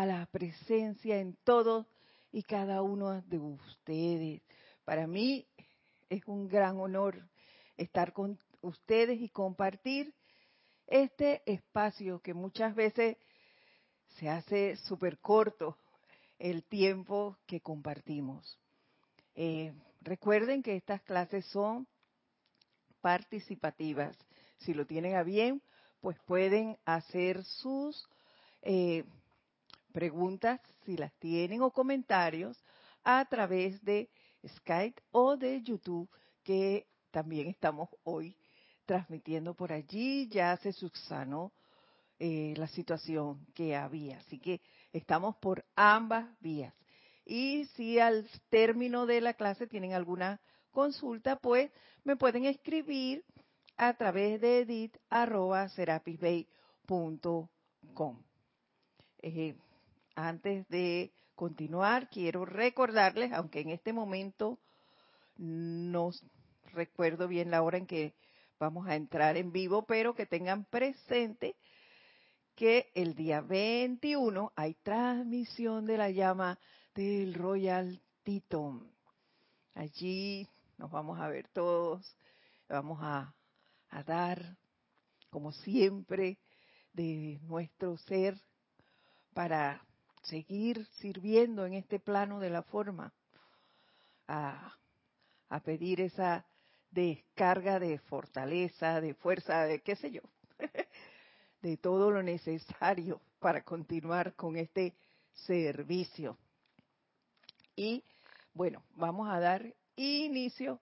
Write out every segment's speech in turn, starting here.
a la presencia en todos y cada uno de ustedes. Para mí es un gran honor estar con ustedes y compartir este espacio que muchas veces se hace súper corto el tiempo que compartimos. Eh, recuerden que estas clases son participativas. Si lo tienen a bien, pues pueden hacer sus eh, preguntas, si las tienen, o comentarios a través de Skype o de YouTube, que también estamos hoy transmitiendo por allí. Ya se subsanó eh, la situación que había. Así que estamos por ambas vías. Y si al término de la clase tienen alguna consulta, pues me pueden escribir a través de edit.serapisbay.com. Eh, antes de continuar, quiero recordarles, aunque en este momento no recuerdo bien la hora en que vamos a entrar en vivo, pero que tengan presente que el día 21 hay transmisión de la llama del Royal Teton. Allí nos vamos a ver todos, vamos a dar, como siempre, de nuestro ser para seguir sirviendo en este plano de la forma, a, a pedir esa descarga de fortaleza, de fuerza, de qué sé yo, de todo lo necesario para continuar con este servicio. Y bueno, vamos a dar inicio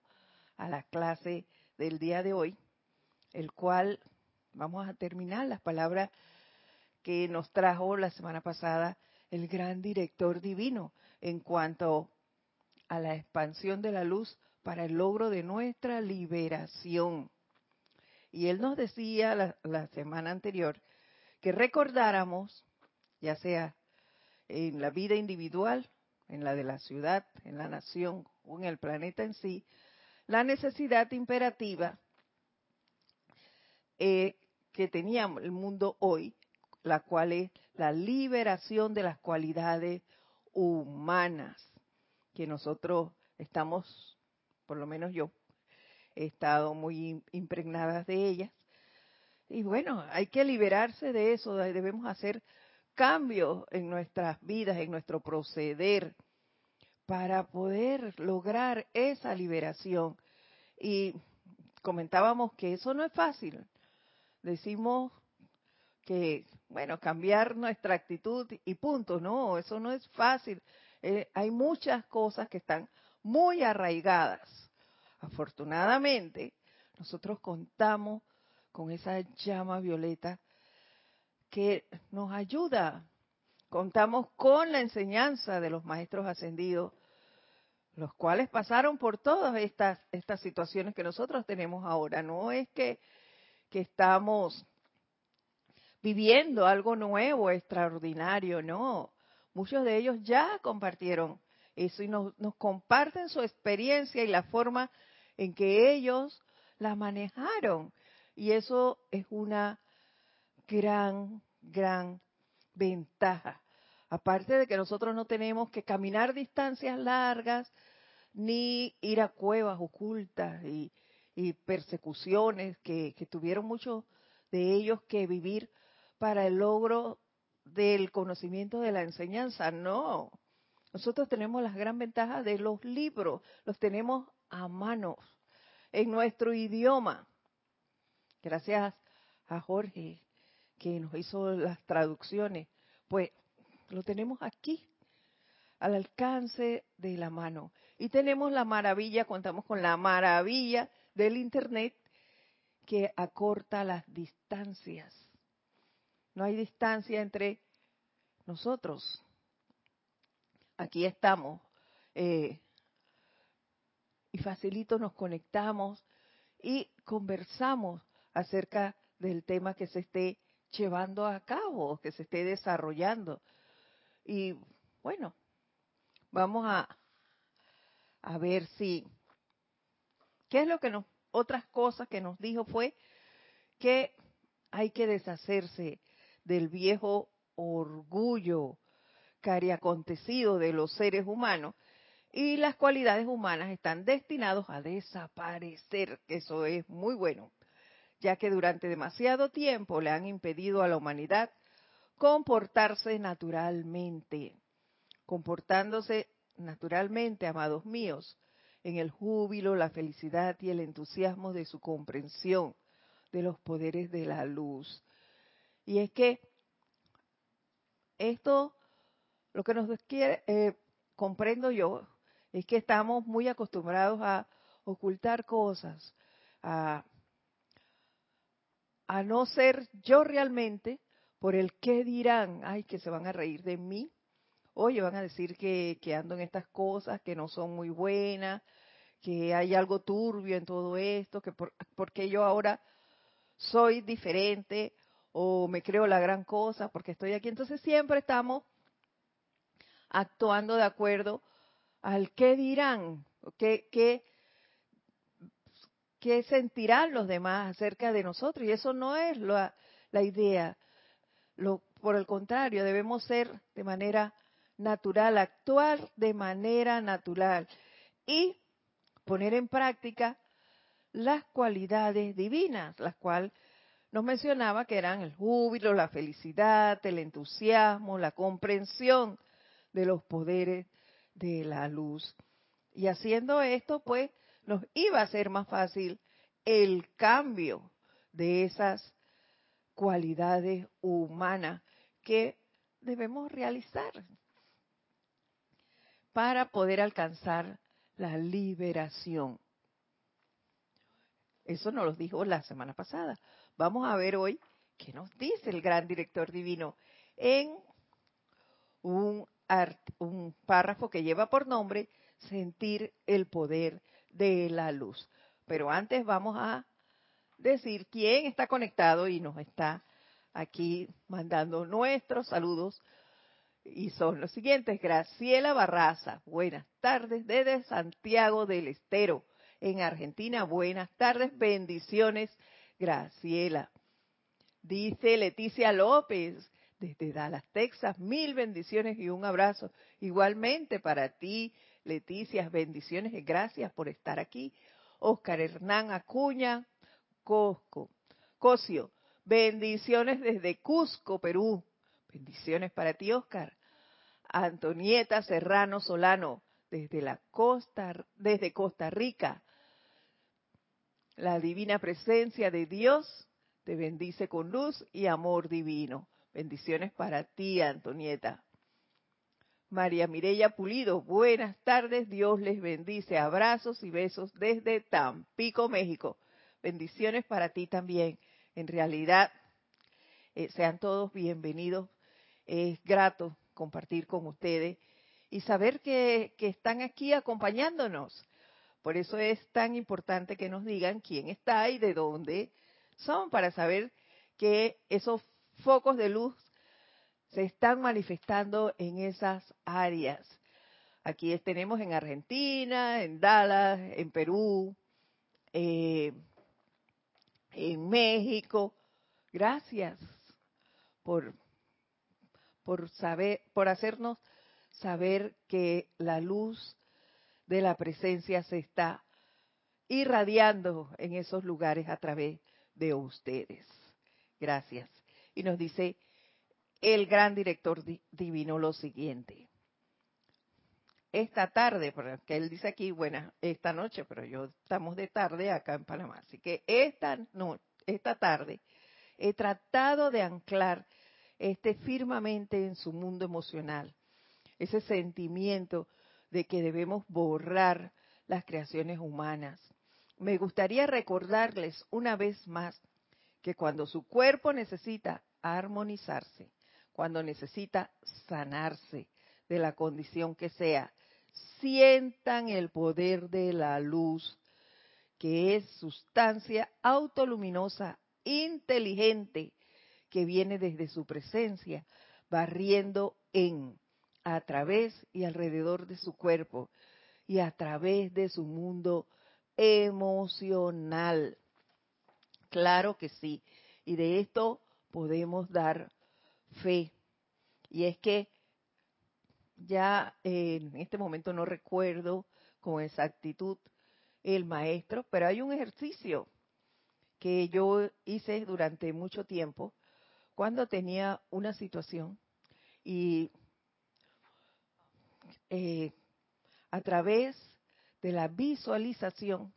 a la clase del día de hoy, el cual vamos a terminar las palabras que nos trajo la semana pasada el gran director divino en cuanto a la expansión de la luz para el logro de nuestra liberación. Y él nos decía la, semana anterior que recordáramos, ya sea en la vida individual, en la de la ciudad, en la nación o en el planeta en sí, la necesidad imperativa eh, que tenía el mundo hoy, la cual es la liberación de las cualidades humanas, que nosotros estamos, por lo menos yo, he estado muy impregnadas de ellas. Y bueno, hay que liberarse de eso, debemos hacer cambios en nuestras vidas, en nuestro proceder, para poder lograr esa liberación. Y comentábamos que eso no es fácil. Decimos que, bueno, cambiar nuestra actitud y punto, no, eso no es fácil. Eh, hay muchas cosas que están muy arraigadas. Afortunadamente, nosotros contamos con esa llama violeta que nos ayuda. Contamos con la enseñanza de los maestros ascendidos los cuales pasaron por todas estas, estas situaciones que nosotros tenemos ahora. No es que, que estamos viviendo algo nuevo, extraordinario, no. Muchos de ellos ya compartieron eso y nos, nos comparten su experiencia y la forma en que ellos la manejaron. Y eso es una gran, gran ventaja. Aparte de que nosotros no tenemos que caminar distancias largas, ni ir a cuevas ocultas y, persecuciones que, tuvieron muchos de ellos que vivir para el logro del conocimiento de la enseñanza. No, nosotros tenemos las gran ventajas de los libros, los tenemos a mano, en nuestro idioma. Gracias a Jorge que nos hizo las traducciones, pues lo tenemos aquí, al alcance de la mano. Y tenemos la maravilla, contamos con la maravilla del Internet que acorta las distancias. No hay distancia entre nosotros. Aquí estamos. Eh, y facilito nos conectamos y conversamos acerca del tema que se esté llevando a cabo, que se esté desarrollando. Y bueno, vamos a, a ver si, ¿qué es lo que nos, otras cosas que nos dijo fue que hay que deshacerse del viejo orgullo, cariacontecido de los seres humanos y las cualidades humanas están destinados a desaparecer. Eso es muy bueno, ya que durante demasiado tiempo le han impedido a la humanidad comportarse naturalmente, comportándose naturalmente, amados míos, en el júbilo, la felicidad y el entusiasmo de su comprensión de los poderes de la luz. Y es que esto, lo que nos quiere, eh, comprendo yo, es que estamos muy acostumbrados a ocultar cosas, a, a no ser yo realmente por el qué dirán, ay, que se van a reír de mí, oye, van a decir que, que ando en estas cosas que no son muy buenas, que hay algo turbio en todo esto, que por, porque yo ahora soy diferente o me creo la gran cosa porque estoy aquí. Entonces siempre estamos actuando de acuerdo al qué dirán, qué, qué, sentirán los demás acerca de nosotros. Y eso no es la, la idea. Lo, por el contrario, debemos ser de manera natural, actuar de manera natural y poner en práctica las cualidades divinas, las cuales nos mencionaba que eran el júbilo, la felicidad, el entusiasmo, la comprensión de los poderes de la luz. Y haciendo esto, pues, nos iba a ser más fácil el cambio de esas cualidades humanas que debemos realizar para poder alcanzar la liberación. Eso nos lo dijo la semana pasada. Vamos a ver hoy qué nos dice el gran director divino en un, un párrafo que lleva por nombre Sentir el poder de la luz. Pero antes vamos a decir quién está conectado y nos está aquí mandando nuestros saludos y son los siguientes. Graciela Barraza, buenas tardes desde Santiago del Estero, en Argentina. Buenas tardes, bendiciones, Graciela. Dice Leticia López, desde Dallas, Texas, mil bendiciones y un abrazo. Igualmente para ti, Leticia, bendiciones y gracias por estar aquí. Oscar Hernán Acuña, Cosco, Cosio, bendiciones desde Cusco, Perú. Bendiciones para ti, Oscar. Antonieta Serrano Solano, desde la costa, desde Costa Rica. La divina presencia de Dios te bendice con luz y amor divino. Bendiciones para ti, Antonieta. María Mireya Pulido, buenas tardes, Dios les bendice. Abrazos y besos desde Tampico, México. Bendiciones para ti también. En realidad, eh, sean todos bienvenidos. Es grato compartir con ustedes y saber que, están aquí acompañándonos. Por eso es tan importante que nos digan quién está y de dónde son, para saber que esos focos de luz se están manifestando en esas áreas. Aquí tenemos en Argentina, en Dallas, en Perú, eh, en México. Gracias por por saber, por hacernos saber que la luz de la presencia se está irradiando en esos lugares a través de ustedes. Gracias. Y nos dice el gran director divino lo siguiente. Esta tarde, porque él dice aquí, buena, esta noche, pero yo estamos de tarde acá en Panamá. Así que esta, no, esta tarde he tratado de anclar esté firmemente en su mundo emocional. Ese sentimiento de que debemos borrar las creaciones humanas. Me gustaría recordarles una vez más que cuando su cuerpo necesita armonizarse, cuando necesita sanarse de la condición que sea, sientan el poder de la luz, que es sustancia autoluminosa, inteligente, que viene desde su presencia, barriendo en, a través y alrededor de su cuerpo y a través de su mundo emocional. Claro que sí. Y de esto podemos dar fe. Y es que ya en este momento no recuerdo con exactitud el maestro, pero hay un ejercicio que yo hice durante mucho tiempo cuando tenía una situación y eh, a través de la visualización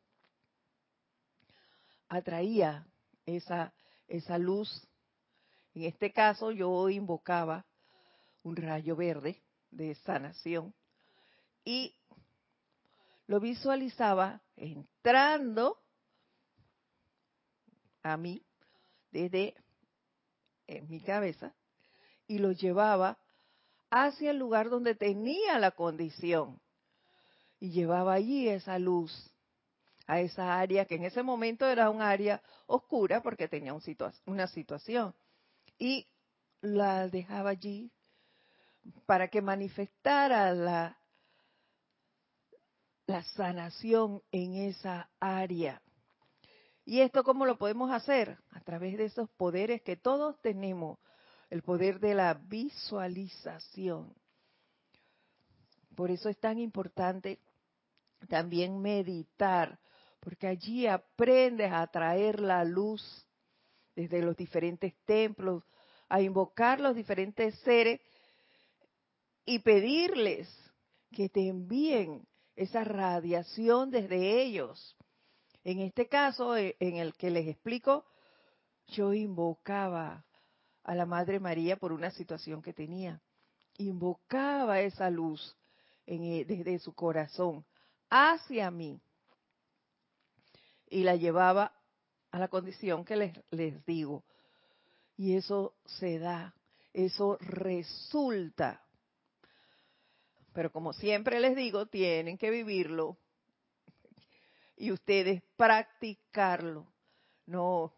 atraía esa, esa luz. En este caso yo invocaba un rayo verde de sanación y lo visualizaba entrando a mí desde en mi cabeza y lo llevaba hacia el lugar donde tenía la condición y llevaba allí esa luz a esa área que en ese momento era un área oscura porque tenía un una situación y la dejaba allí para que manifestara la, la sanación en esa área. ¿Y esto cómo lo podemos hacer? A través de esos poderes que todos tenemos, el poder de la visualización. Por eso es tan importante también meditar, porque allí aprendes a traer la luz desde los diferentes templos, a invocar los diferentes seres y pedirles que te envíen esa radiación desde ellos. En este caso, eh, en el que les explico, yo invocaba a la Madre María por una situación que tenía. Invocaba esa luz eh, desde su corazón hacia mí y la llevaba a la condición que les, les digo. Y eso se da, eso resulta. Pero como siempre les digo, tienen que vivirlo y ustedes practicarlo. No,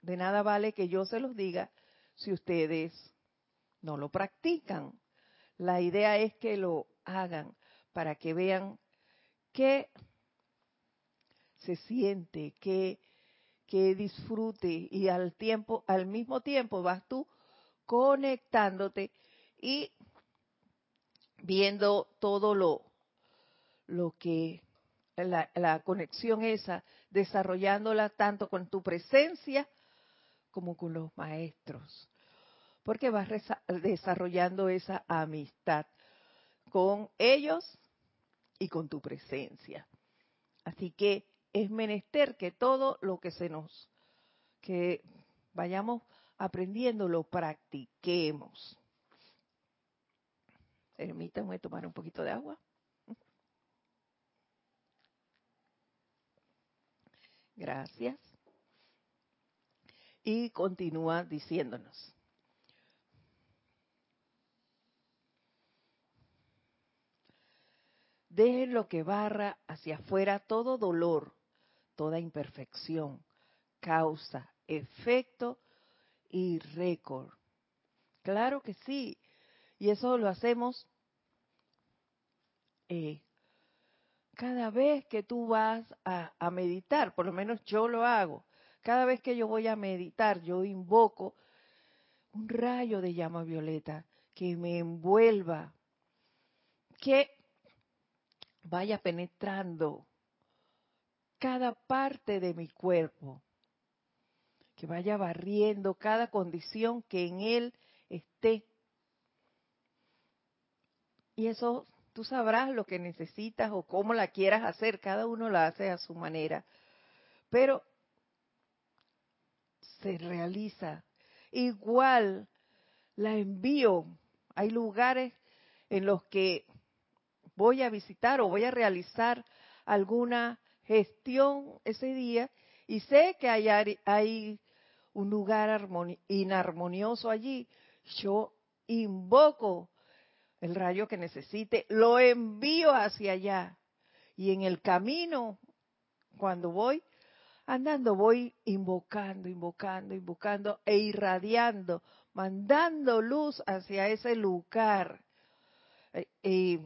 de nada vale que yo se los diga si ustedes no lo practican. La idea es que lo hagan para que vean qué se siente, que disfrute y al mismo tiempo vas tú conectándote y viendo todo lo, lo que la, conexión esa, desarrollándola tanto con tu presencia como con los maestros, porque vas desarrollando esa amistad con ellos y con tu presencia. Así que es menester que todo lo que se nos, que vayamos aprendiendo, lo practiquemos. Permítanme tomar un poquito de agua. Gracias. Y continúa diciéndonos. Dejen lo que barra hacia afuera todo dolor, toda imperfección, causa, efecto y récord. Claro que sí. Y eso lo hacemos eh, cada vez que tú vas a, a, meditar, por lo menos yo lo hago, cada vez que yo voy a meditar, yo invoco un rayo de llama violeta que me envuelva, que vaya penetrando cada parte de mi cuerpo, que vaya barriendo cada condición que en él esté. Y eso tú sabrás lo que necesitas o cómo la quieras hacer, cada uno la hace a su manera, pero se realiza. Igual la envío. Hay lugares en los que voy a visitar o voy a realizar alguna gestión ese día y sé que hay, hay un lugar inarmonioso allí, yo invoco el rayo que necesite, lo envío hacia allá. Y en el camino, cuando voy andando, voy invocando, invocando, invocando e irradiando, mandando luz hacia ese lugar. Eh, y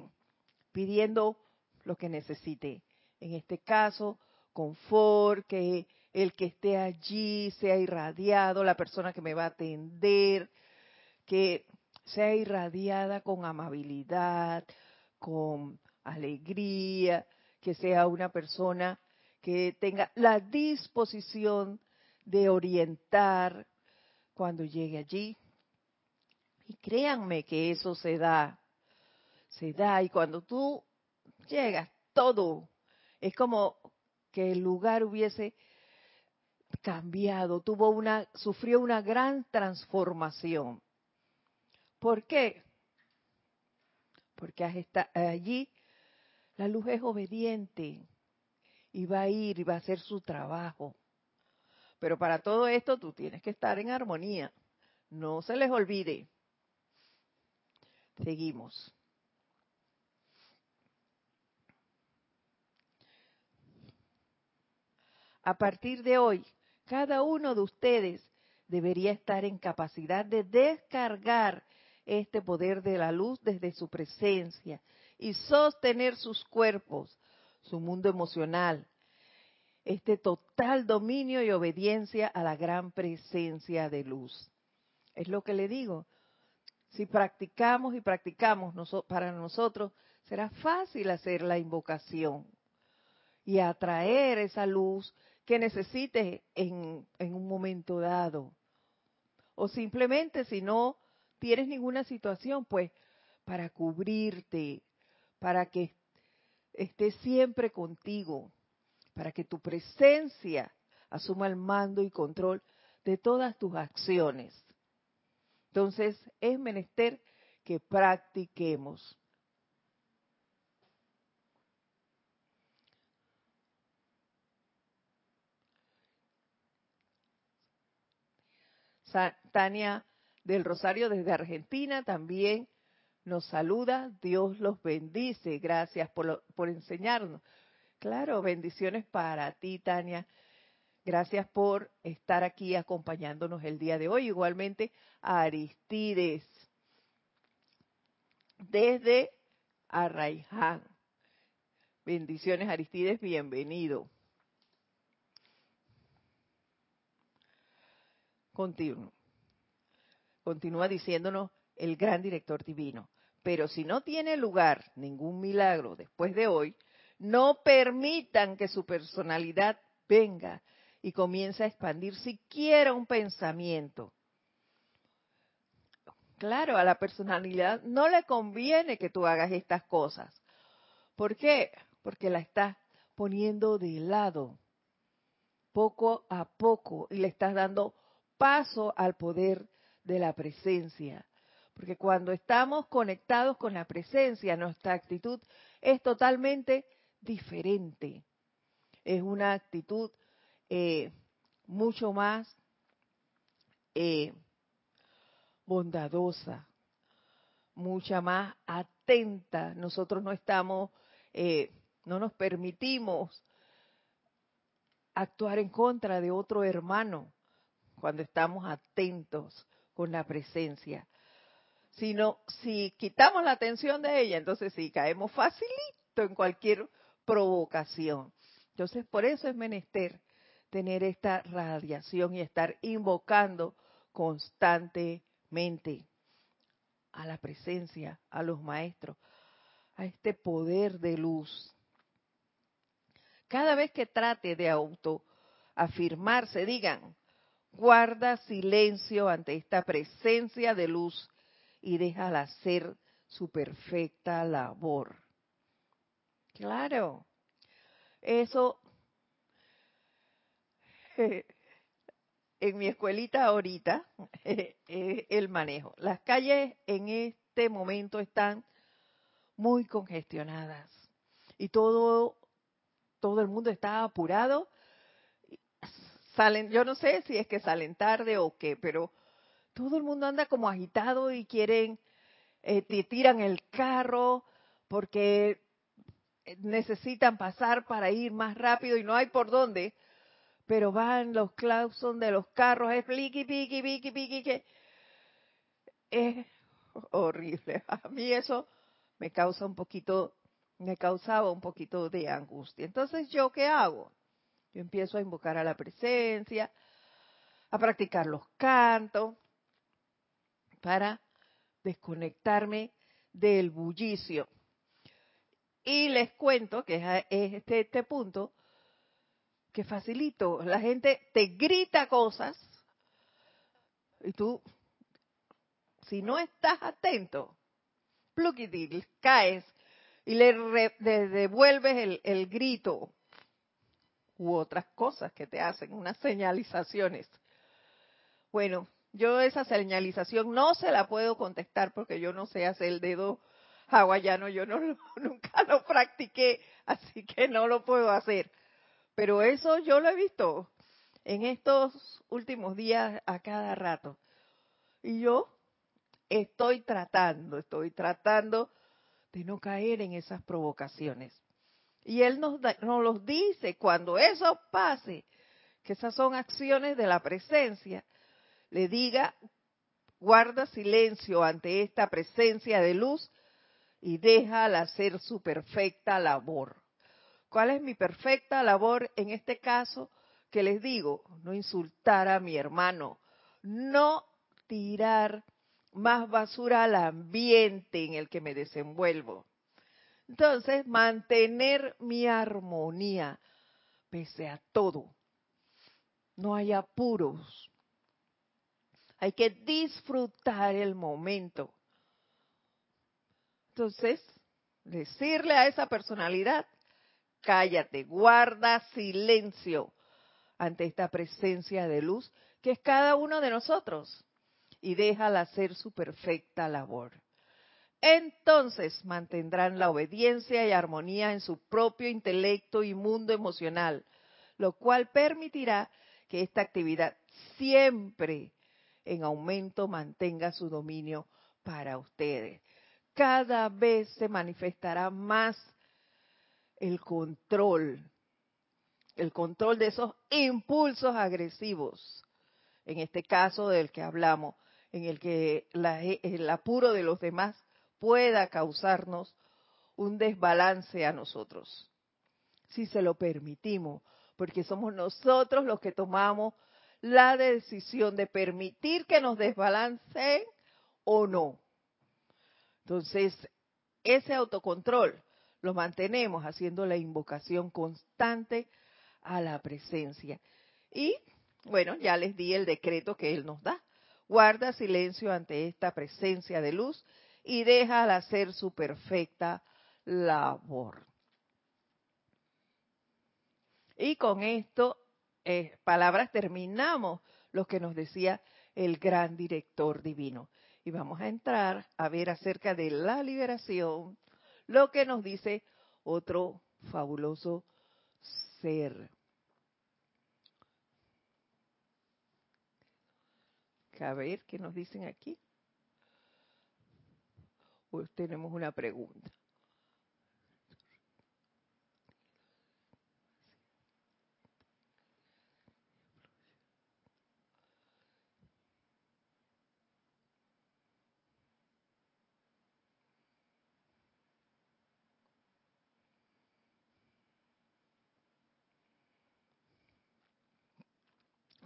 pidiendo lo que necesite. En este caso, confort, que el que esté allí sea irradiado, la persona que me va a atender, que sea irradiada con amabilidad, con alegría, que sea una persona que tenga la disposición de orientar cuando llegue allí. Y créanme que eso se da, se da. Y cuando tú llegas, todo es como que el lugar hubiese cambiado, tuvo una, sufrió una gran transformación. ¿Por qué? Porque allí la luz es obediente y va a ir y va a hacer su trabajo. Pero para todo esto tú tienes que estar en armonía. No se les olvide. Seguimos. A partir de hoy, cada uno de ustedes debería estar en capacidad de descargar este poder de la luz desde su presencia y sostener sus cuerpos, su mundo emocional, este total dominio y obediencia a la gran presencia de luz. Es lo que le digo. Si practicamos y practicamos para nosotros, será fácil hacer la invocación y atraer esa luz que necesites en, en un momento dado. O simplemente si no tienes ninguna situación, pues para cubrirte, para que esté siempre contigo, para que tu presencia asuma el mando y control de todas tus acciones. Entonces es menester que practiquemos. Tania del Rosario desde Argentina también nos saluda. Dios los bendice. Gracias por, por enseñarnos. Claro, bendiciones para ti, Tania. Gracias por estar aquí acompañándonos el día de hoy. Igualmente Aristides desde Arraiján. Bendiciones, Aristides, bienvenido. Continúa. Continúa diciéndonos el gran director divino. Pero si no tiene lugar ningún milagro después de hoy, no permitan que su personalidad venga y comience a expandir siquiera un pensamiento. Claro, a la personalidad no le conviene que tú hagas estas cosas. ¿Por qué? Porque la estás poniendo de lado, poco a poco, y le estás dando paso al poder de la presencia. Porque cuando estamos conectados con la presencia, nuestra actitud es totalmente diferente. Es una actitud eh, mucho más eh, bondadosa, mucha más atenta. Nosotros no estamos, eh, no nos permitimos actuar en contra de otro hermano cuando estamos atentos con la presencia. Sino, si quitamos la atención de ella, entonces sí, caemos facilito en cualquier provocación. Entonces, por eso es menester tener esta radiación y estar invocando constantemente a la presencia, a los maestros, a este poder de luz. Cada vez que trate de autoafirmarse, digan, guarda silencio ante esta presencia de luz y déjala hacer su perfecta labor. Claro, eso en mi escuelita ahorita el manejo. Las calles en este momento están muy congestionadas y todo todo el mundo está apurado salen, yo no sé si es que salen tarde o qué, pero todo el mundo anda como agitado y quieren, eh, tiran el carro porque necesitan pasar para ir más rápido y no hay por dónde, pero van los clauson de los carros, es pliqui, piqui, piqui, piqui, que es horrible. A mí eso me causa un poquito, me causaba un poquito de angustia. Entonces, ¿yo qué hago? Yo empiezo a invocar a la presencia, a practicar los cantos, para desconectarme del bullicio. Y les cuento que es este, este punto que facilito. La gente te grita cosas y tú, si no estás atento, pluquitil, caes y le, devuelves el, el grito u otras cosas que te hacen, unas señalizaciones. Bueno, yo esa señalización no se la puedo contestar porque yo no sé hacer el dedo hawaiano, yo no nunca lo practiqué, así que no lo puedo hacer. Pero eso yo lo he visto en estos últimos días a cada rato. Y yo estoy tratando, estoy tratando de no caer en esas provocaciones. Y Él nos, nos los dice, cuando eso pase, que esas son acciones de la presencia, le diga, guarda silencio ante esta presencia de luz y déjala hacer su perfecta labor. ¿Cuál es mi perfecta labor en este caso? Que les digo, no insultar a mi hermano, no tirar más basura al ambiente en el que me desenvuelvo. Entonces, mantener mi armonía pese a todo. No hay apuros. Hay que disfrutar el momento. Entonces, decirle a esa personalidad, cállate, guarda silencio ante esta presencia de luz que es cada uno de nosotros y déjala hacer su perfecta labor. Entonces mantendrán la obediencia y armonía en su propio intelecto y mundo emocional, lo cual permitirá que esta actividad siempre en aumento mantenga su dominio para ustedes. Cada vez se manifestará más el control, el control de esos impulsos agresivos, en este caso del que hablamos, en el que el apuro de los demás pueda causarnos un desbalance a nosotros, si se lo permitimos, porque somos nosotros los que tomamos la decisión de permitir que nos desbalanceen o no. Entonces, ese autocontrol lo mantenemos haciendo la invocación constante a la presencia. Y bueno, ya les di el decreto que Él nos da. Guarda silencio ante esta presencia de luz y déjala hacer su perfecta labor. Y con esto, eh, palabras, terminamos lo que nos decía el gran director divino. Y vamos a entrar a ver acerca de la liberación, lo que nos dice otro fabuloso ser. A ver qué nos dicen aquí. Pues tenemos una pregunta.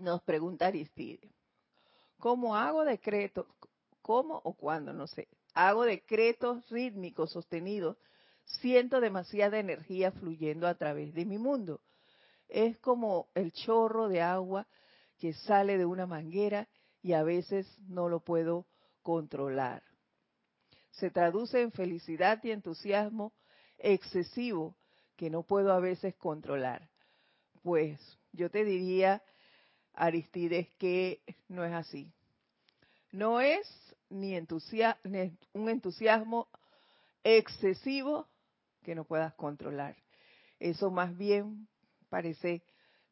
Nos pregunta Aristide, ¿cómo hago decretos? ¿Cómo o cuándo? No sé. Hago decretos rítmicos sostenidos. Siento demasiada energía fluyendo a través de mi mundo. Es como el chorro de agua que sale de una manguera y a veces no lo puedo controlar. Se traduce en felicidad y entusiasmo excesivo que no puedo a veces controlar. Pues yo te diría Aristides, que no es así. No es ni, un entusiasmo excesivo que no puedas controlar. Eso más bien parece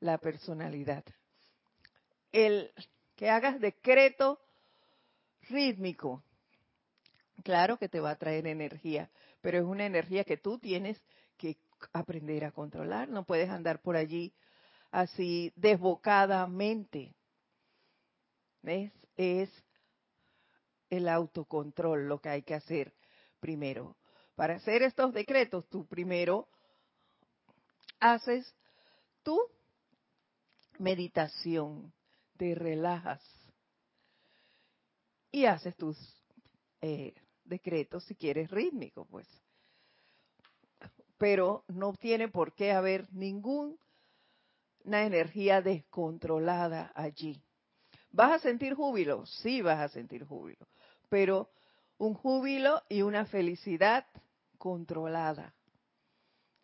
la personalidad. El que hagas decreto rítmico, claro que te va a traer energía, pero es una energía que tú tienes que aprender a controlar. No puedes andar por allí así desbocadamente. ¿Ves? Es el autocontrol lo que hay que hacer primero. Para hacer estos decretos, tú primero haces tu meditación, te relajas y haces tus eh, decreto si quieres rítmico, pues. Pero no tiene por qué haber ninguna energía descontrolada allí. ¿Vas a sentir júbilo? Sí, vas a sentir júbilo. Pero un júbilo y una felicidad controlada,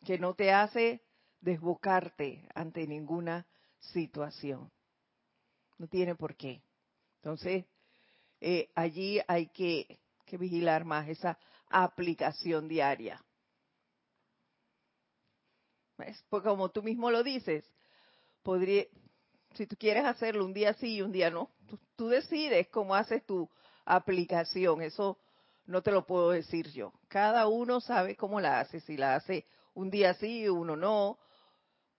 que no te hace desbocarte ante ninguna situación. No tiene por qué. Entonces, eh, allí hay que, que vigilar más esa aplicación diaria. ¿Ves? Porque como tú mismo lo dices, podría, si tú quieres hacerlo un día sí y un día no, tú, decides cómo haces tu aplicación. Eso no te lo puedo decir yo. Cada uno sabe cómo la hace. Si la hace un día sí y uno no,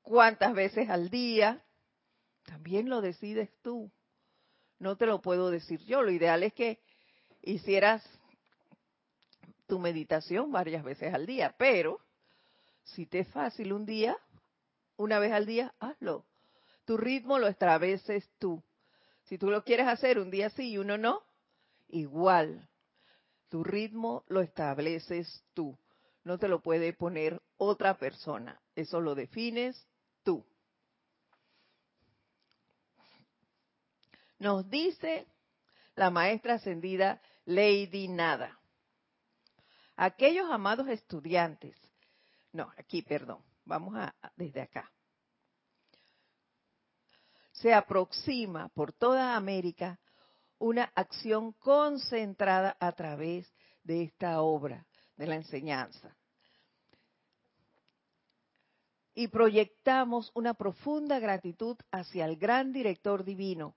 cuántas veces al día, también lo decides tú. No te lo puedo decir yo. Lo ideal es que hicieras tu meditación varias veces al día, pero si te es fácil un día, una vez al día, hazlo. Tu ritmo lo estableces tú. Si tú lo quieres hacer un día sí y uno no, igual. Tu ritmo lo estableces tú. No te lo puede poner otra persona. Eso lo defines tú. Nos dice la maestra ascendida Lady Nada. Aquellos amados estudiantes, no, aquí, perdón, vamos a desde acá se aproxima por toda América una acción concentrada a través de esta obra de la enseñanza. Y proyectamos una profunda gratitud hacia el gran director divino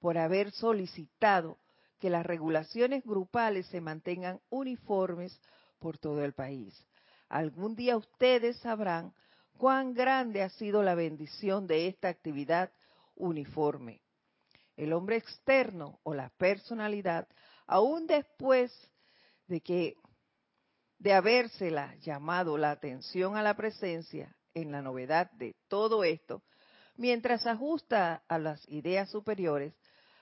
por haber solicitado que las regulaciones grupales se mantengan uniformes por todo el país. Algún día ustedes sabrán cuán grande ha sido la bendición de esta actividad uniforme. El hombre externo o la personalidad, aún después de que de habérsela llamado la atención a la presencia en la novedad de todo esto, mientras ajusta a las ideas superiores,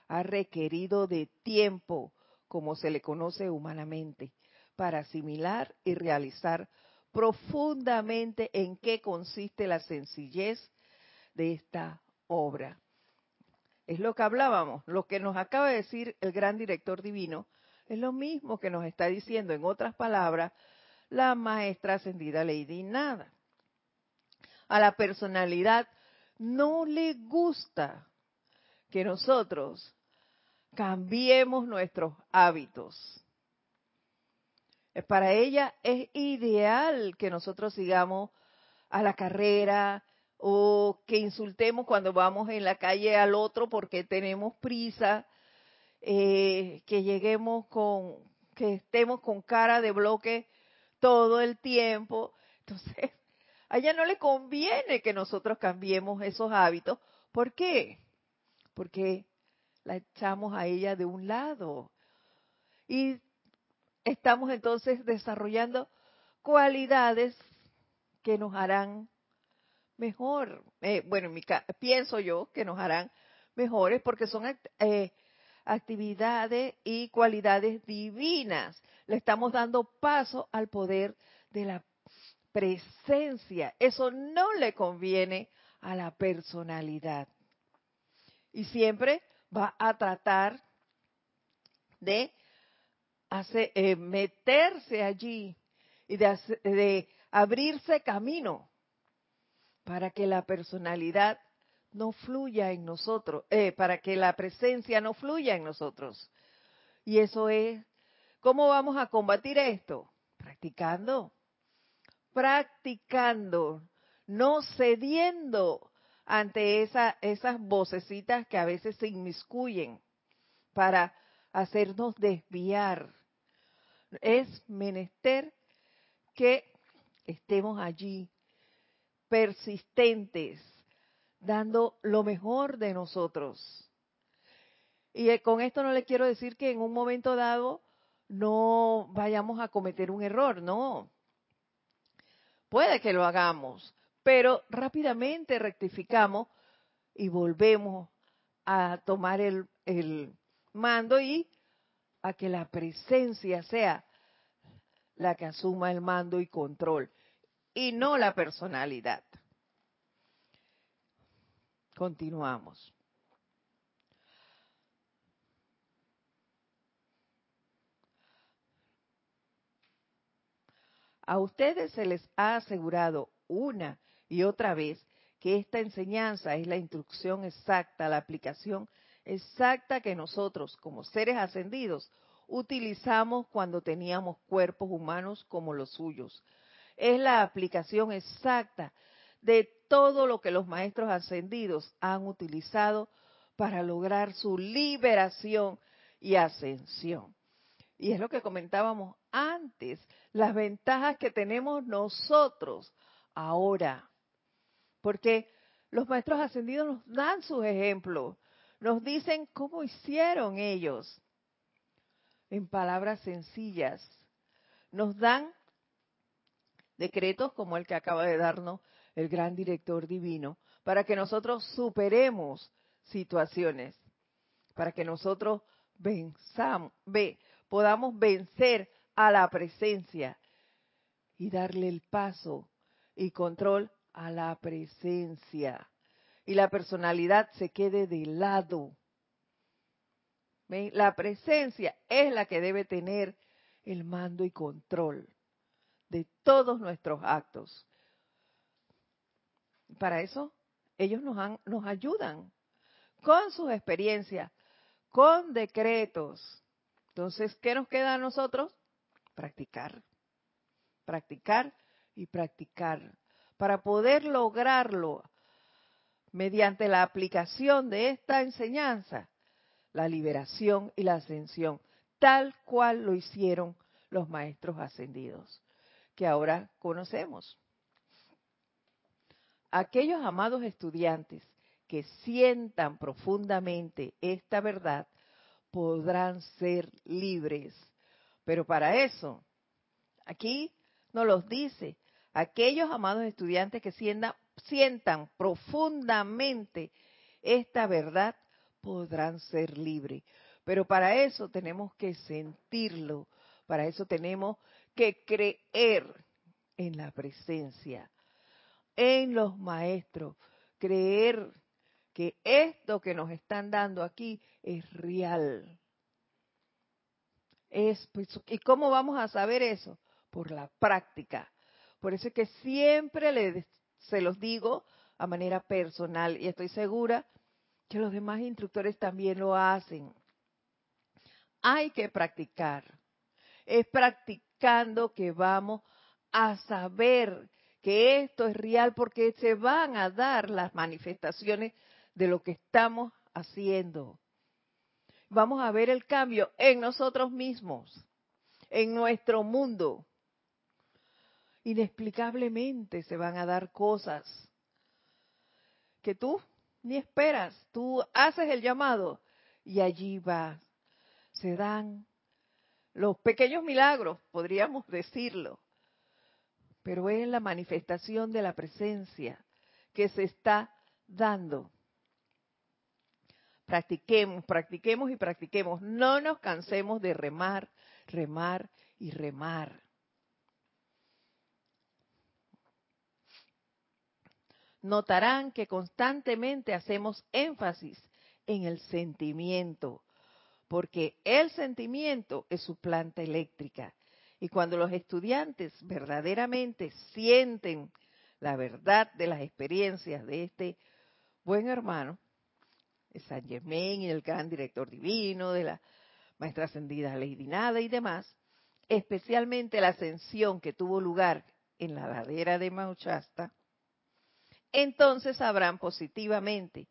ha requerido de tiempo, como se le conoce humanamente, para asimilar y realizar profundamente en qué consiste la sencillez de esta obra. Es lo que hablábamos, lo que nos acaba de decir el gran director divino, es lo mismo que nos está diciendo, en otras palabras, la maestra ascendida Lady Nada. A la personalidad no le gusta que nosotros cambiemos nuestros hábitos. Para ella es ideal que nosotros sigamos a la carrera, o que insultemos cuando vamos en la calle al otro porque tenemos prisa, eh, que lleguemos con, que estemos con cara de bloque todo el tiempo. Entonces, a ella no le conviene que nosotros cambiemos esos hábitos. ¿Por qué? Porque la echamos a ella de un lado. Y estamos entonces desarrollando cualidades que nos harán mejor. Eh, bueno, pienso yo que nos harán mejores porque son eh, actividades y cualidades divinas. Le estamos dando paso al poder de la presencia. Eso no le conviene a la personalidad. Y siempre va a tratar de hacer, eh, meterse allí y de, de abrirse camino para que la personalidad no fluya en nosotros, eh, para que la presencia no fluya en nosotros. Y eso es, ¿cómo vamos a combatir esto? Practicando, practicando, no cediendo ante esa, esas vocecitas que a veces se inmiscuyen para hacernos desviar. Es menester que estemos allí persistentes, dando lo mejor de nosotros. Y eh, con esto no le quiero decir que en un momento dado no vayamos a cometer un error, no. Puede que lo hagamos, pero rápidamente rectificamos y volvemos a tomar el, el mando y a que la presencia sea la que asuma el mando y control y no la personalidad. Continuamos. A ustedes se les ha asegurado una y otra vez que esta enseñanza es la instrucción exacta, la aplicación exacta que nosotros, como seres ascendidos, utilizamos cuando teníamos cuerpos humanos como los suyos. Es la aplicación exacta de todo lo que los maestros ascendidos han utilizado para lograr su liberación y ascensión. Y es lo que comentábamos antes, las ventajas que tenemos nosotros ahora. Porque los maestros ascendidos nos dan sus ejemplos, nos dicen cómo hicieron ellos, en palabras sencillas. Nos dan decretos como el que acaba de darnos el gran director divino, para que nosotros superemos situaciones, para que nosotros venzamos, ve, podamos vencer a la presencia y darle el paso y control a la presencia. Y la personalidad se quede de lado. La presencia es la que debe tener el mando y control de todos nuestros actos. Para eso ellos nos, nos ayudan con sus experiencias, con decretos. Entonces, ¿qué nos queda a nosotros? practicar, practicar y practicar para poder lograrlo mediante la aplicación de esta enseñanza, la liberación y la ascensión, tal cual lo hicieron los maestros ascendidos, que ahora conocemos. Aquellos amados estudiantes que sientan profundamente esta verdad podrán ser libres pero para eso, aquí nos los dice, aquellos amados estudiantes que sientan, profundamente esta verdad podrán ser libres. Pero para eso tenemos que sentirlo, para eso tenemos que creer en la presencia, en los maestros, creer que esto que nos están dando aquí es real, es, pues, ¿Y cómo vamos a saber eso? Por la práctica. Por eso es que siempre se los digo a manera personal y estoy segura que los demás instructores también lo hacen. Hay que practicar. Es practicando que vamos a saber que esto es real porque se van a dar las manifestaciones de lo que estamos haciendo vamos a ver el cambio en nosotros mismos, en nuestro mundo. Inexplicablemente se van a dar cosas que tú ni esperas. Tú haces el llamado y allí va. Se dan los pequeños milagros, podríamos decirlo. Pero es la manifestación de la presencia que se está dando Practiquemos, practiquemos y practiquemos. No nos cansemos de remar, remar y remar. Notarán que constantemente hacemos énfasis en el sentimiento, porque el sentimiento es su planta eléctrica. Y cuando los estudiantes verdaderamente sienten la verdad de las experiencias de este buen hermano, de San Germain y el gran director divino, de la maestra ascendida Lady Nada y demás, especialmente la ascensión que tuvo lugar en la ladera de Mauchasta, entonces sabrán positivamente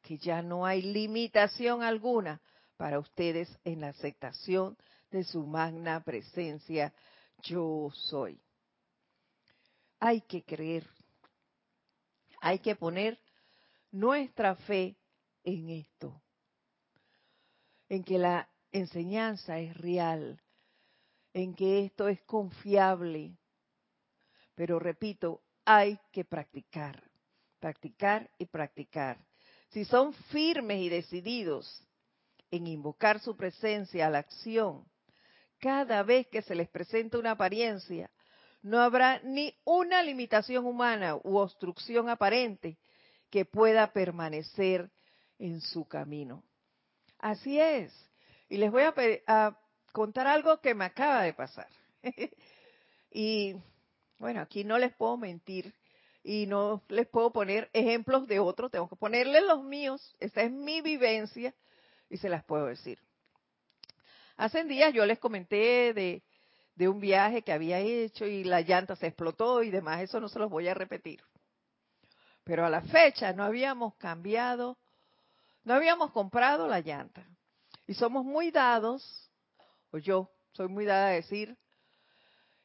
que ya no hay limitación alguna para ustedes en la aceptación de su magna presencia yo soy. Hay que creer, hay que poner nuestra fe en esto, en que la enseñanza es real, en que esto es confiable. Pero repito, hay que practicar, practicar y practicar. Si son firmes y decididos en invocar su presencia a la acción, cada vez que se les presenta una apariencia, no habrá ni una limitación humana u obstrucción aparente que pueda permanecer en su camino. Así es. Y les voy a, a contar algo que me acaba de pasar. y bueno, aquí no les puedo mentir y no les puedo poner ejemplos de otros, tengo que ponerles los míos, esta es mi vivencia y se las puedo decir. Hace días yo les comenté de, de un viaje que había hecho y la llanta se explotó y demás, eso no se los voy a repetir. Pero a la fecha no habíamos cambiado, no habíamos comprado la llanta. Y somos muy dados, o yo soy muy dada a decir,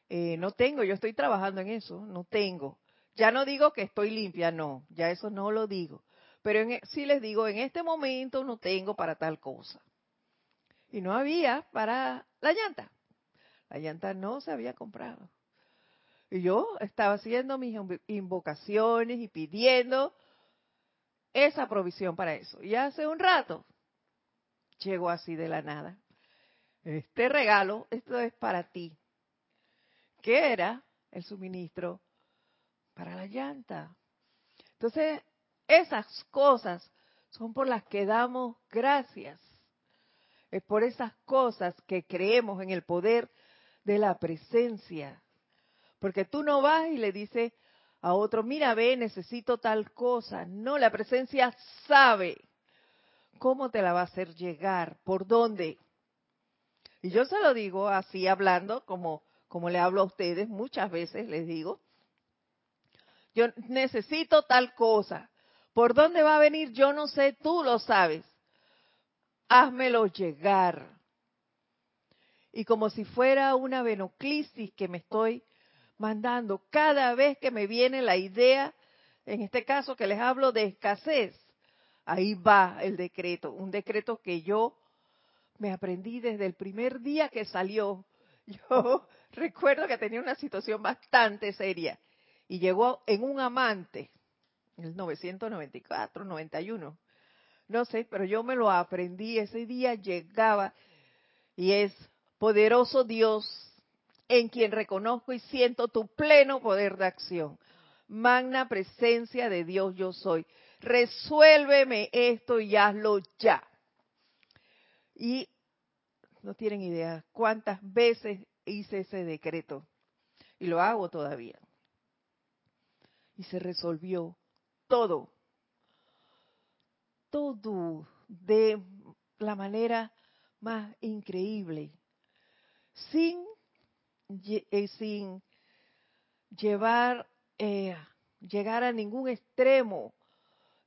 eh, no tengo, yo estoy trabajando en eso, no tengo. Ya no digo que estoy limpia, no, ya eso no lo digo. Pero en, e, sí les digo, en este momento no tengo para tal cosa. Y no había para la llanta. La llanta no se había comprado. Y yo estaba haciendo mis invocaciones y pidiendo esa provisión para eso. Y hace un rato llegó así de la nada. Este regalo, esto es para ti. ¿Qué era? El suministro para la llanta. Entonces, esas cosas son por las que damos gracias. Es por esas cosas que creemos en el poder de la presencia. Porque tú no vas y le dices a otro, mira, ve, necesito tal cosa. No, la presencia sabe cómo te la va a hacer llegar, por dónde. Y yo se lo digo así, hablando como, como le hablo a ustedes, muchas veces les digo, yo necesito tal cosa. ¿Por dónde va a venir? Yo no sé, tú lo sabes. Házmelo llegar. Y como si fuera una venoclisis que me estoy mandando cada vez que me viene la idea, en este caso que les hablo de escasez, ahí va el decreto, un decreto que yo me aprendí desde el primer día que salió. Yo recuerdo que tenía una situación bastante seria y llegó en un amante, el 994, 91, no sé, pero yo me lo aprendí, ese día llegaba y es poderoso Dios en quien reconozco y siento tu pleno poder de acción. Magna presencia de Dios yo soy. Resuélveme esto y hazlo ya. Y no tienen idea cuántas veces hice ese decreto. Y lo hago todavía y se resolvió todo. Todo de la manera más increíble. Sin, eh, sin llevar, eh, llegar a ningún extremo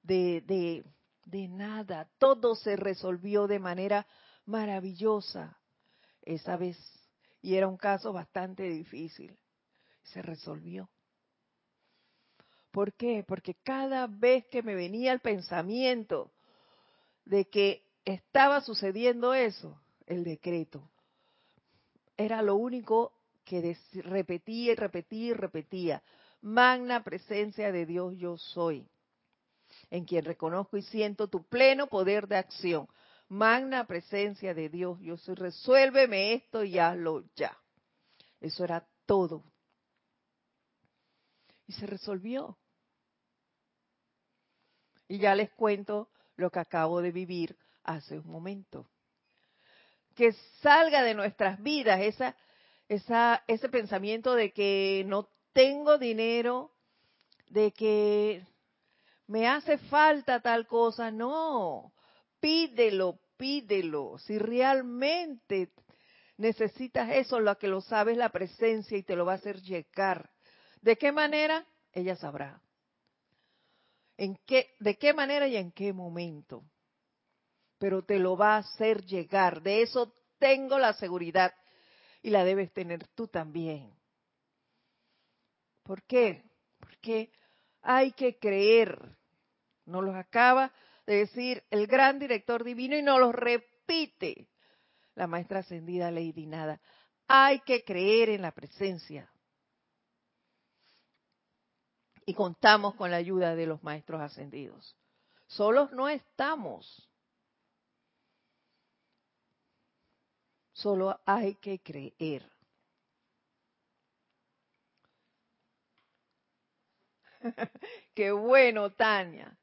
de, de, de nada. Todo se resolvió de manera maravillosa esa vez. Y era un caso bastante difícil. Se resolvió. ¿Por qué? Porque cada vez que me venía el pensamiento de que estaba sucediendo eso, el decreto, era lo único que repetía y repetía y repetía. Magna presencia de Dios yo soy, en quien reconozco y siento tu pleno poder de acción. Magna presencia de Dios yo soy. Resuélveme esto y hazlo ya. Eso era todo. Y se resolvió. Y ya les cuento lo que acabo de vivir hace un momento. Que salga de nuestras vidas esa, esa, ese pensamiento de que no tengo dinero, de que me hace falta tal cosa. No, pídelo, pídelo. Si realmente necesitas eso, lo que lo sabes la presencia y te lo va a hacer llegar. ¿De qué manera? Ella sabrá en qué, de qué manera y en qué momento. Pero te lo va a hacer llegar. De eso tengo la seguridad y la debes tener tú también. ¿Por qué? Porque hay que creer. Nos lo acaba de decir el gran director divino y nos lo repite la maestra ascendida Lady Nada. Hay que creer en la presencia y contamos con la ayuda de los maestros ascendidos. Solos no estamos. Solo hay que creer. Qué bueno, Tania.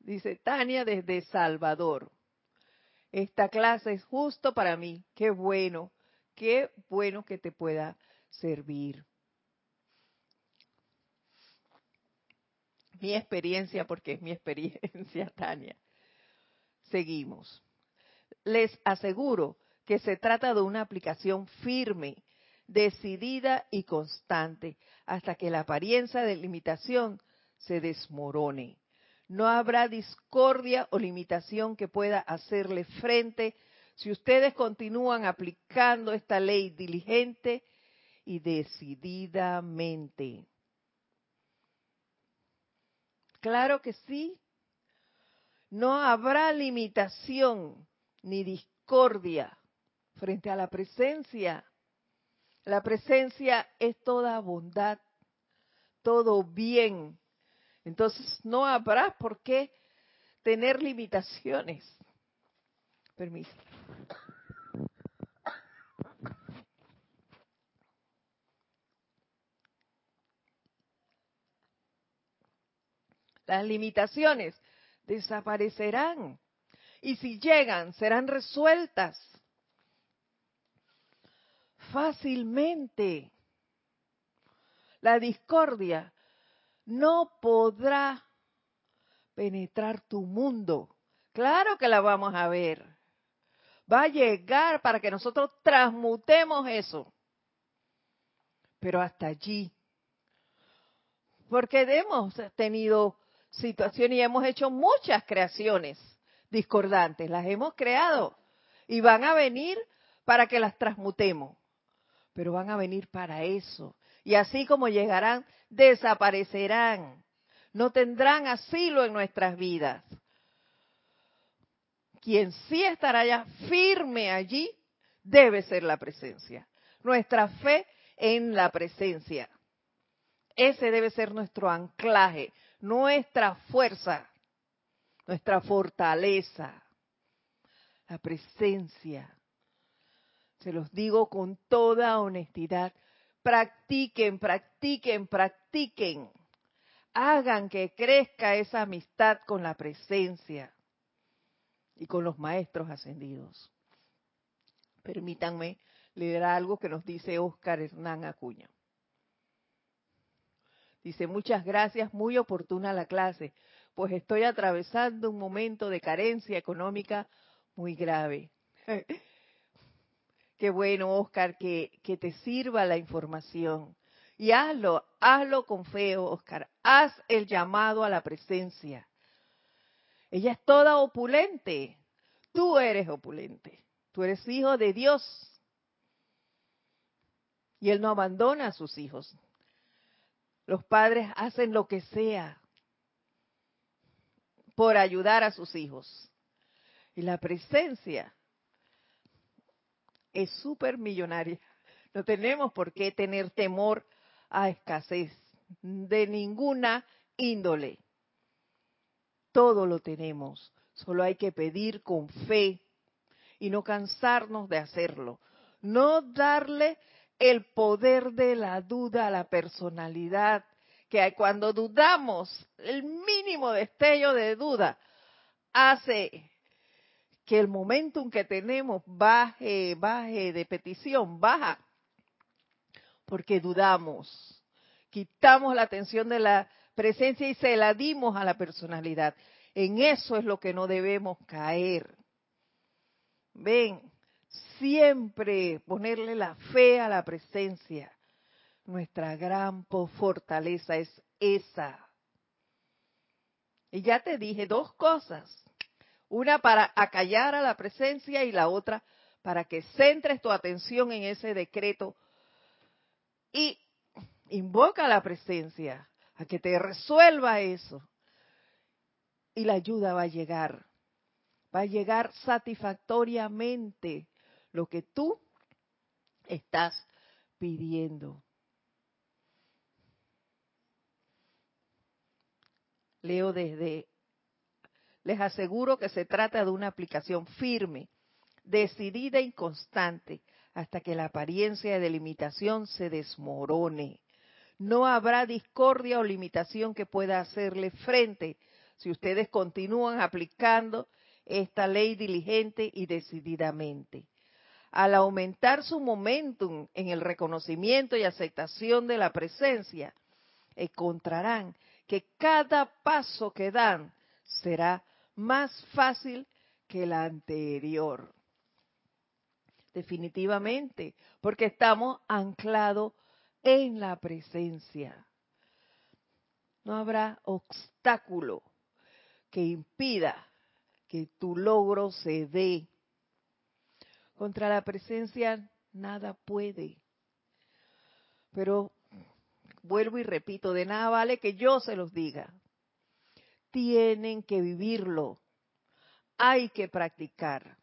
Dice Tania desde Salvador. Esta clase es justo para mí. Qué bueno, qué bueno que te pueda servir. Mi experiencia, porque es mi experiencia, Tania. Seguimos. Les aseguro que se trata de una aplicación firme, decidida y constante, hasta que la apariencia de limitación se desmorone. No habrá discordia o limitación que pueda hacerle frente si ustedes continúan aplicando esta ley diligente y decididamente. Claro que sí. No habrá limitación ni discordia frente a la presencia. La presencia es toda bondad, todo bien, entonces no habrá por qué tener limitaciones. Permiso. Las limitaciones desaparecerán y si llegan serán resueltas fácilmente. La discordia no podrá penetrar tu mundo. Claro que la vamos a ver. Va a llegar para que nosotros transmutemos eso. Pero hasta allí. Porque hemos tenido situaciones y hemos hecho muchas creaciones discordantes. Las hemos creado. Y van a venir para que las transmutemos. Pero van a venir para eso. Y así como llegarán, desaparecerán. No tendrán asilo en nuestras vidas. Quien sí estará ya firme allí debe ser la presencia. Nuestra fe en la presencia. Ese debe ser nuestro anclaje, nuestra fuerza, nuestra fortaleza. La presencia. Se los digo con toda honestidad practiquen, practiquen, practiquen. Hagan que crezca esa amistad con la presencia y con los maestros ascendidos. Permítanme leer algo que nos dice Óscar Hernán Acuña. Dice, muchas gracias, muy oportuna la clase, pues estoy atravesando un momento de carencia económica muy grave. Qué bueno, Oscar, que, te sirva la información. Y hazlo, hazlo con fe, Oscar. Haz el llamado a la presencia. Ella es toda opulente. Tú eres opulente. Tú eres hijo de Dios. Y Él no abandona a sus hijos. Los padres hacen lo que sea por ayudar a sus hijos. Y la presencia es súper millonaria. No tenemos por qué tener temor a escasez de ninguna índole. Todo lo tenemos, solo hay que pedir con fe y no cansarnos de hacerlo. No darle el poder de la duda a la personalidad, que cuando dudamos, el mínimo destello de duda hace que el momentum que tenemos baje, baje de petición, baja, porque dudamos, quitamos la atención de la presencia y se la dimos a la personalidad. En eso es lo que no debemos caer. Ven, siempre ponerle la fe a la presencia. Nuestra gran fortaleza es esa. Y ya te dije dos cosas. Una para acallar a la presencia y la otra para que centres tu atención en ese decreto y invoca a la presencia a que te resuelva eso. Y la ayuda va a llegar. Va a llegar satisfactoriamente lo que tú estás pidiendo. Leo desde les aseguro que se trata de una aplicación firme, decidida y constante, hasta que la apariencia de limitación se desmorone. No habrá discordia o limitación que pueda hacerle frente si ustedes continúan aplicando esta ley diligente y decididamente. Al aumentar su momentum en el reconocimiento y aceptación de la presencia, encontrarán que cada paso que dan será más fácil que el anterior. Definitivamente, porque estamos anclados en la presencia. No habrá obstáculo que impida que tu logro se dé. Contra la presencia nada puede. Pero vuelvo y repito, de nada vale que yo se los diga. Tienen que vivirlo. Hay que practicar.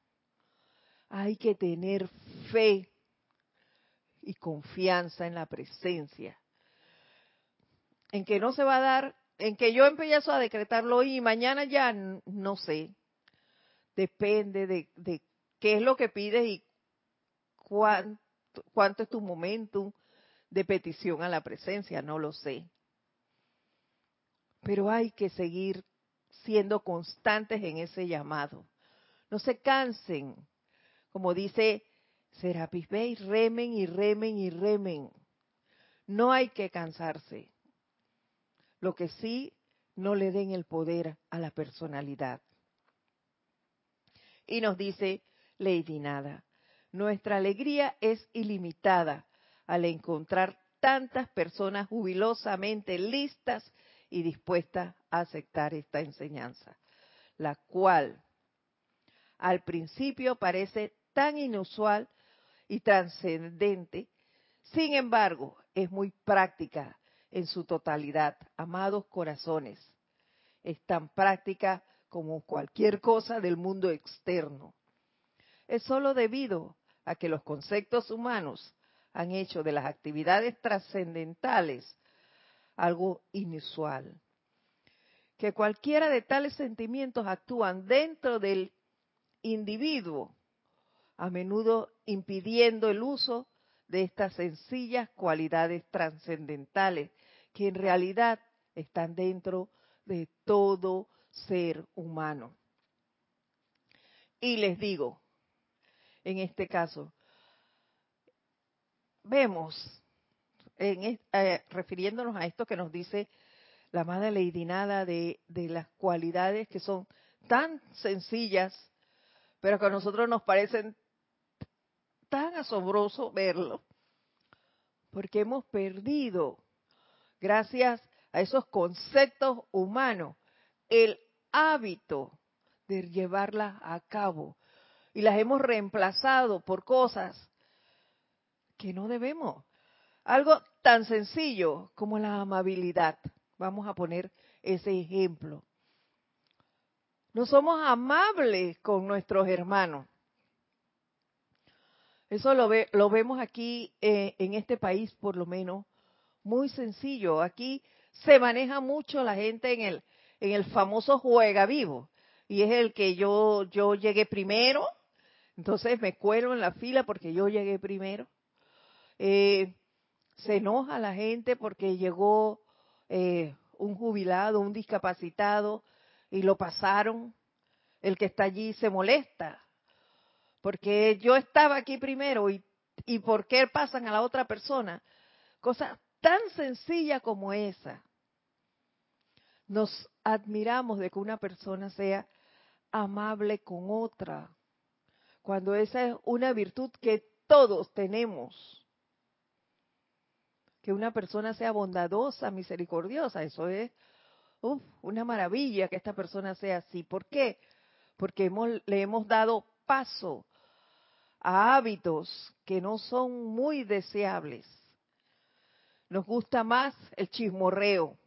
Hay que tener fe y confianza en la presencia. En que no se va a dar, en que yo empiezo a decretarlo hoy y mañana ya no sé depende de, qué es lo que pides y cuánto, es tu momentum de petición a la presencia, no lo sé. Pero hay que seguir siendo constantes en ese llamado. No se cansen, como dice Serapis Bey, remen y remen y remen. No hay que cansarse. Lo que sí, no le den el poder a la personalidad. Y nos dice Lady Nada, nuestra alegría es ilimitada al encontrar tantas personas jubilosamente listas y dispuestas a aceptar esta enseñanza, la cual al principio parece tan inusual y trascendente, sin embargo es muy práctica en su totalidad, amados corazones. Es tan práctica como cualquier cosa del mundo externo. Es sólo debido a que los conceptos humanos han hecho de las actividades trascendentales algo inusual. Que cualquiera de tales sentimientos actúan dentro del individuo, a menudo impidiendo el uso de estas sencillas cualidades trascendentales que en realidad están dentro de todo ser humano. Y les digo, en este caso, vemos, en, eh, refiriéndonos a esto que nos dice la Madre Lady Nada de, de las cualidades que son tan sencillas, pero que a nosotros nos parecen tan asombroso verlo, porque hemos perdido, gracias a esos conceptos humanos, el hábito de llevarlas a cabo y las hemos reemplazado por cosas que no debemos. Algo tan sencillo como la amabilidad. Vamos a poner ese ejemplo. No somos amables con nuestros hermanos. Eso lo, ve, lo vemos aquí eh, en este país, por lo menos, muy sencillo. Aquí se maneja mucho la gente en el, en el famoso juega vivo. Y es el que yo, yo llegué primero, entonces me cuelo en la fila porque yo llegué primero. Eh, se enoja la gente porque llegó eh, un jubilado, un discapacitado y lo pasaron. El que está allí se molesta porque yo estaba aquí primero y, y por qué pasan a la otra persona. Cosa tan sencilla como esa. Nos admiramos de que una persona sea amable con otra, cuando esa es una virtud que todos tenemos. Que una persona sea bondadosa, misericordiosa, eso es una maravilla que esta persona sea así. ¿Por qué? Porque hemos, le hemos dado paso a hábitos que no son muy deseables. Nos gusta más el chismorreo,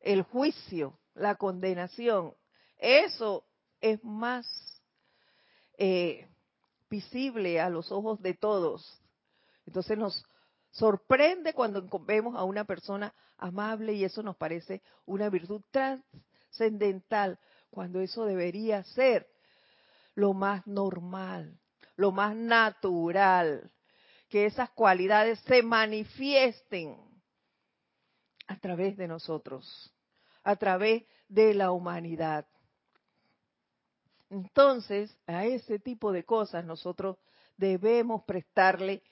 el juicio, la condenación. Eso es más eh, visible a los ojos de todos. Entonces nos sorprende cuando vemos a una persona amable y eso nos parece una virtud trascendental, cuando eso debería ser lo más normal, lo más natural, que esas cualidades se manifiesten a través de nosotros, a través de la humanidad. Entonces, a ese tipo de cosas nosotros debemos prestarle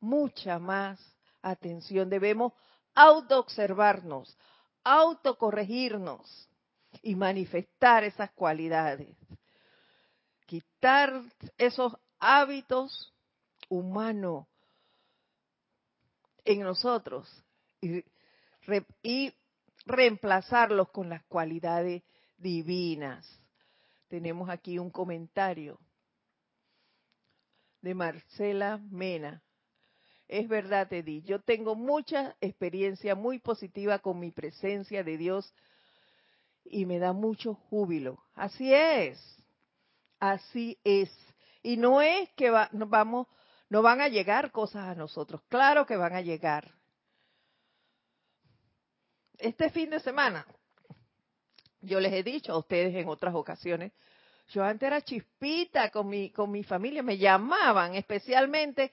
mucha más atención, debemos autoobservarnos, autocorregirnos y manifestar esas cualidades. Quitar esos hábitos humanos en nosotros y, y reemplazarlos con las cualidades divinas. Tenemos aquí un comentario de Marcela Mena. Es verdad, Eddie, yo tengo mucha experiencia muy positiva con mi presencia de Dios y me da mucho júbilo. Así es, así es. Y no es que no vamos, no van a llegar cosas a nosotros, claro que van a llegar. Este fin de semana, yo les he dicho a ustedes en otras ocasiones, yo antes era chispita con mi, con mi familia, me llamaban especialmente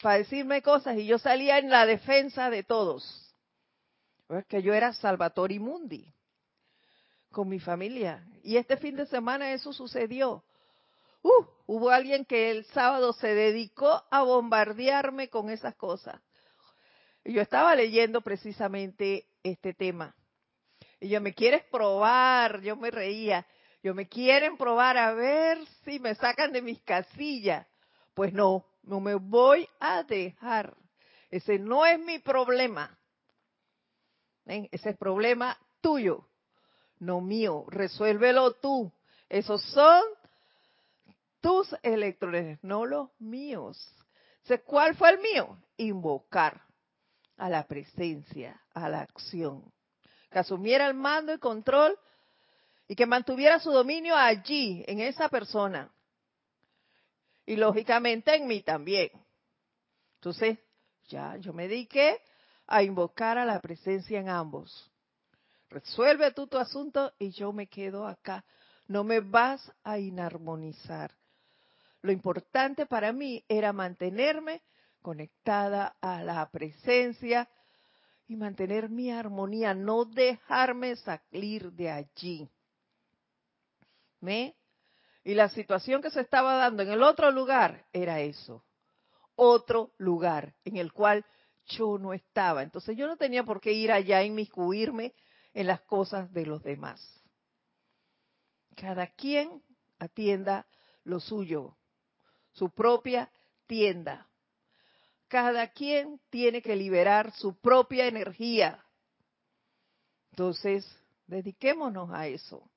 para decirme cosas y yo salía en la defensa de todos. que yo era Salvatori Mundi con mi familia. Y este fin de semana eso sucedió. Uh, hubo alguien que el sábado se dedicó a bombardearme con esas cosas. Y yo estaba leyendo precisamente este tema. Y yo, ¿me quieres probar? Yo me reía. Yo, ¿me quieren probar a ver si me sacan de mis casillas? Pues no, no me voy a dejar. Ese no es mi problema. Ese es problema tuyo, no mío. Resuélvelo tú. Esos son tus electrones, no los míos. ¿Cuál fue el mío? Invocar a la presencia, a la acción. Que asumiera el mando y control y que mantuviera su dominio allí, en esa persona y lógicamente en mí también. Entonces, ya yo me dediqué a invocar a la presencia en ambos. Resuelve tú tu asunto y yo me quedo acá. No me vas a inarmonizar. Lo importante para mí era mantenerme conectada a la presencia y mantener mi armonía, no dejarme salir de allí. ¿Me? Y la situación que se estaba dando en el otro lugar era eso, otro lugar en el cual yo no estaba. Entonces yo no tenía por qué ir allá a inmiscuirme en las cosas de los demás. Cada quien atienda lo suyo, su propia tienda. Cada quien tiene que liberar su propia energía. Entonces, dediquémonos a eso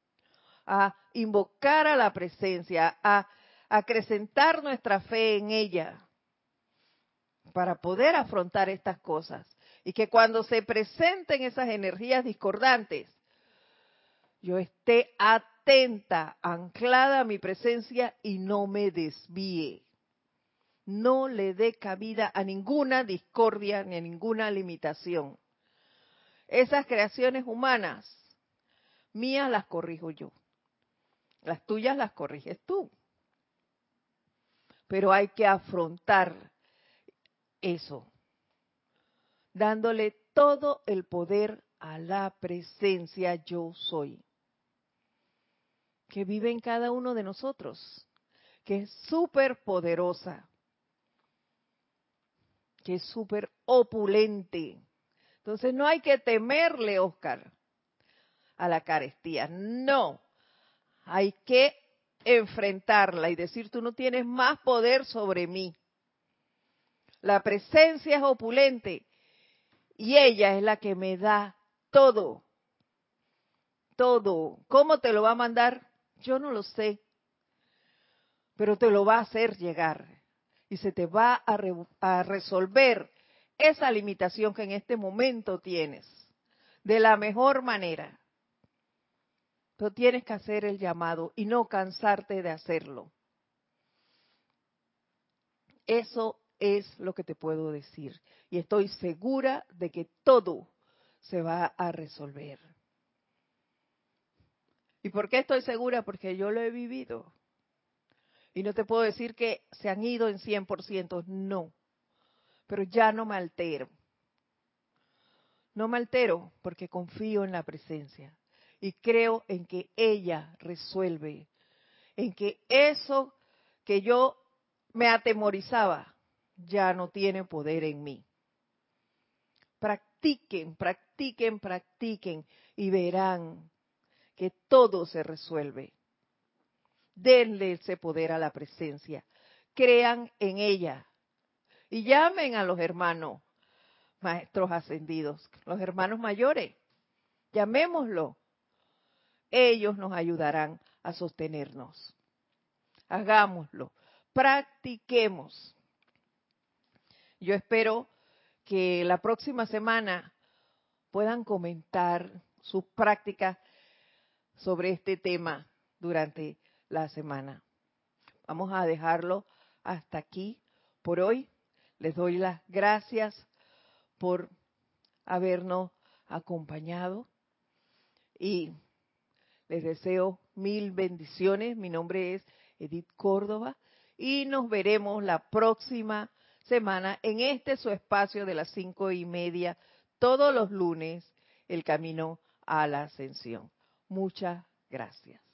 a invocar a la presencia, a acrecentar nuestra fe en ella para poder afrontar estas cosas. Y que cuando se presenten esas energías discordantes, yo esté atenta, anclada a mi presencia y no me desvíe. No le dé cabida a ninguna discordia ni a ninguna limitación. Esas creaciones humanas mías las corrijo yo. Las tuyas las corriges tú. Pero hay que afrontar eso, dándole todo el poder a la presencia yo soy, que vive en cada uno de nosotros, que es súper poderosa, que es súper opulente. Entonces no hay que temerle, Oscar, a la carestía. No, hay que enfrentarla y decir, tú no tienes más poder sobre mí. La presencia es opulente y ella es la que me da todo. Todo. ¿Cómo te lo va a mandar? Yo no lo sé. Pero te lo va a hacer llegar. Y se te va a, resolver esa limitación que en este momento tienes. De la mejor manera tienes que hacer el llamado y no cansarte de hacerlo. Eso es lo que te puedo decir. Y estoy segura de que todo se va a resolver. ¿Y por qué estoy segura? Porque yo lo he vivido. Y no te puedo decir que se han ido en 100%, no. Pero ya no me altero. No me altero porque confío en la presencia y creo en que ella resuelve, en que eso que yo me atemorizaba ya no tiene poder en mí. Practiquen, practiquen, practiquen y verán que todo se resuelve. Denle ese poder a la presencia. Crean en ella. Y llamen a los hermanos maestros ascendidos, los hermanos mayores. Llamémoslo. Ellos nos ayudarán a sostenernos. Hagámoslo. Practiquemos. Yo espero que la próxima semana puedan comentar sus prácticas sobre este tema durante la semana. Vamos a dejarlo hasta aquí por hoy. Les doy las gracias por habernos acompañado y les deseo mil bendiciones. Mi nombre es Edith Córdoba y nos veremos la próxima semana en este su espacio de las cinco y media todos los lunes, el camino a la ascensión. Muchas gracias.